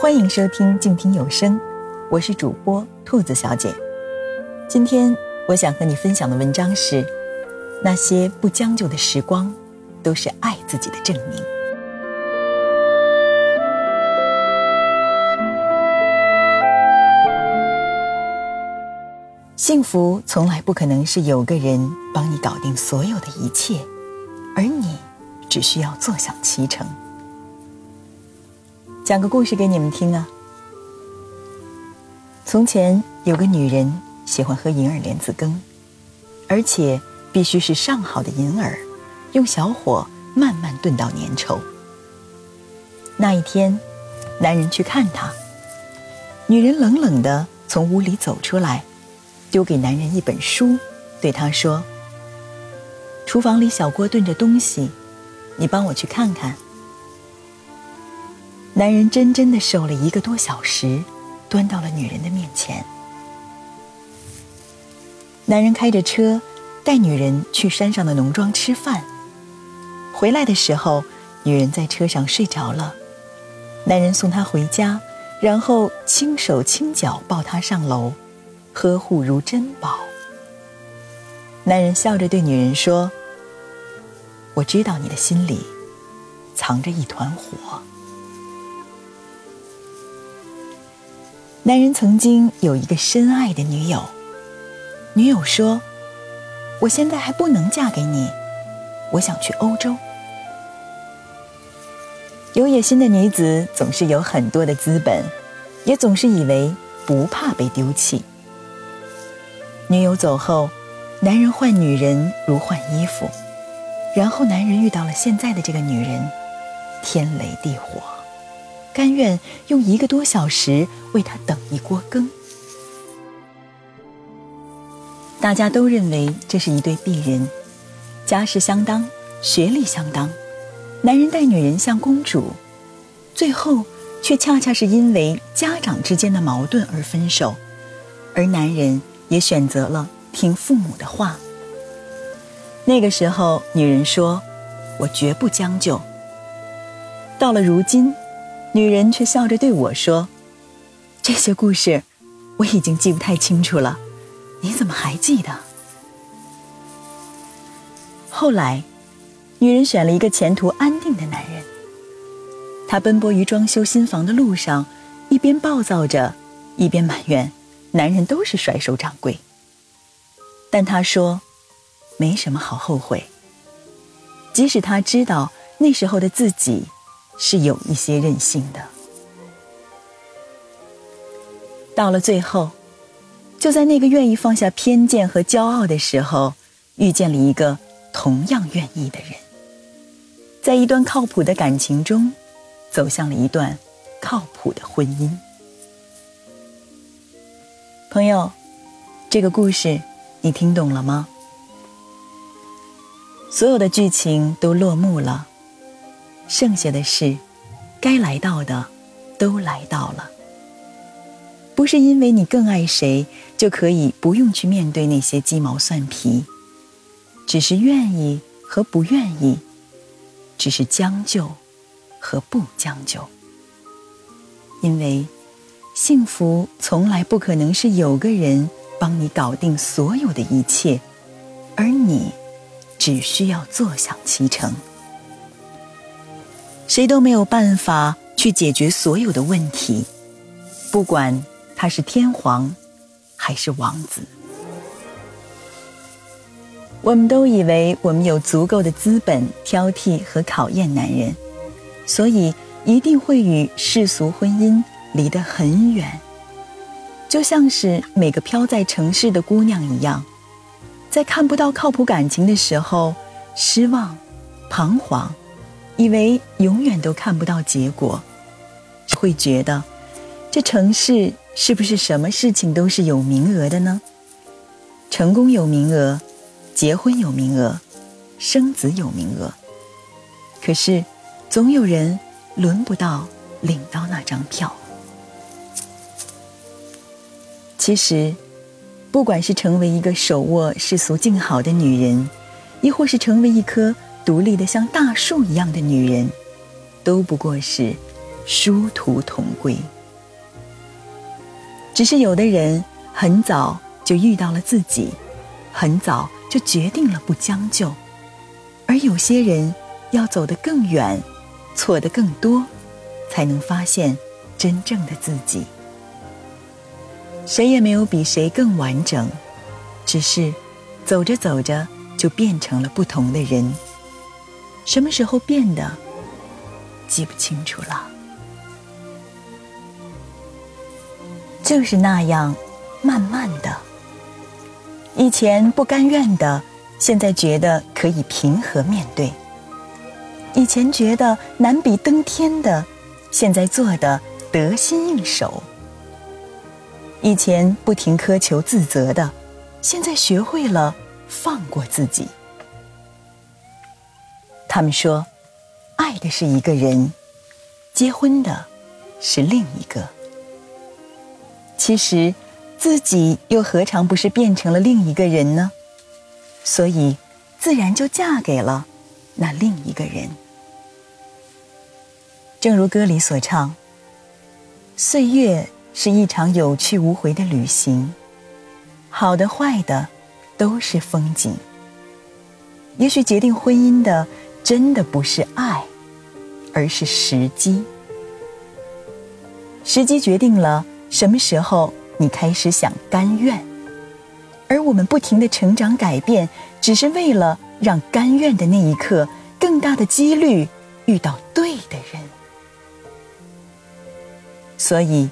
欢迎收听静听有声，我是主播兔子小姐。今天我想和你分享的文章是：那些不将就的时光，都是爱自己的证明。幸福从来不可能是有个人帮你搞定所有的一切，而你只需要坐享其成。讲个故事给你们听啊。从前有个女人喜欢喝银耳莲子羹，而且必须是上好的银耳，用小火慢慢炖到粘稠。那一天，男人去看她，女人冷冷的从屋里走出来，丢给男人一本书，对他说：“厨房里小锅炖着东西，你帮我去看看。”男人真真的守了一个多小时，端到了女人的面前。男人开着车，带女人去山上的农庄吃饭。回来的时候，女人在车上睡着了。男人送她回家，然后轻手轻脚抱她上楼，呵护如珍宝。男人笑着对女人说：“我知道你的心里藏着一团火。”男人曾经有一个深爱的女友，女友说：“我现在还不能嫁给你，我想去欧洲。”有野心的女子总是有很多的资本，也总是以为不怕被丢弃。女友走后，男人换女人如换衣服，然后男人遇到了现在的这个女人，天雷地火。甘愿用一个多小时为他等一锅羹。大家都认为这是一对璧人，家世相当，学历相当，男人待女人像公主，最后却恰恰是因为家长之间的矛盾而分手，而男人也选择了听父母的话。那个时候，女人说：“我绝不将就。”到了如今。女人却笑着对我说：“这些故事我已经记不太清楚了，你怎么还记得？”后来，女人选了一个前途安定的男人。她奔波于装修新房的路上，一边暴躁着，一边埋怨男人都是甩手掌柜。但她说：“没什么好后悔。”即使她知道那时候的自己。是有一些任性的。到了最后，就在那个愿意放下偏见和骄傲的时候，遇见了一个同样愿意的人，在一段靠谱的感情中，走向了一段靠谱的婚姻。朋友，这个故事你听懂了吗？所有的剧情都落幕了。剩下的事，该来到的，都来到了。不是因为你更爱谁，就可以不用去面对那些鸡毛蒜皮，只是愿意和不愿意，只是将就和不将就。因为幸福从来不可能是有个人帮你搞定所有的一切，而你只需要坐享其成。谁都没有办法去解决所有的问题，不管他是天皇还是王子。我们都以为我们有足够的资本挑剔和考验男人，所以一定会与世俗婚姻离得很远，就像是每个飘在城市的姑娘一样，在看不到靠谱感情的时候，失望、彷徨。以为永远都看不到结果，会觉得这城市是不是什么事情都是有名额的呢？成功有名额，结婚有名额，生子有名额，可是总有人轮不到领到那张票。其实，不管是成为一个手握世俗静好的女人，亦或是成为一颗。独立的像大树一样的女人，都不过是殊途同归。只是有的人很早就遇到了自己，很早就决定了不将就，而有些人要走得更远，错得更多，才能发现真正的自己。谁也没有比谁更完整，只是走着走着就变成了不同的人。什么时候变的，记不清楚了。就是那样，慢慢的。以前不甘愿的，现在觉得可以平和面对；以前觉得难比登天的，现在做的得心应手；以前不停苛求自责的，现在学会了放过自己。他们说，爱的是一个人，结婚的是另一个。其实，自己又何尝不是变成了另一个人呢？所以，自然就嫁给了那另一个人。正如歌里所唱：“岁月是一场有去无回的旅行，好的坏的都是风景。也许决定婚姻的。”真的不是爱，而是时机。时机决定了什么时候你开始想甘愿，而我们不停的成长改变，只是为了让甘愿的那一刻更大的几率遇到对的人。所以，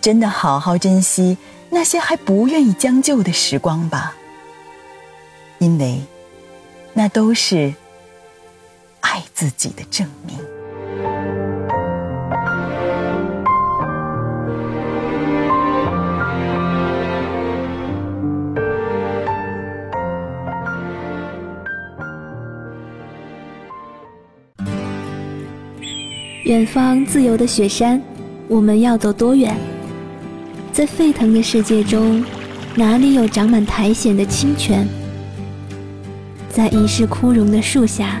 真的好好珍惜那些还不愿意将就的时光吧，因为那都是。爱自己的证明。远方自由的雪山，我们要走多远？在沸腾的世界中，哪里有长满苔藓的清泉？在已是枯荣的树下。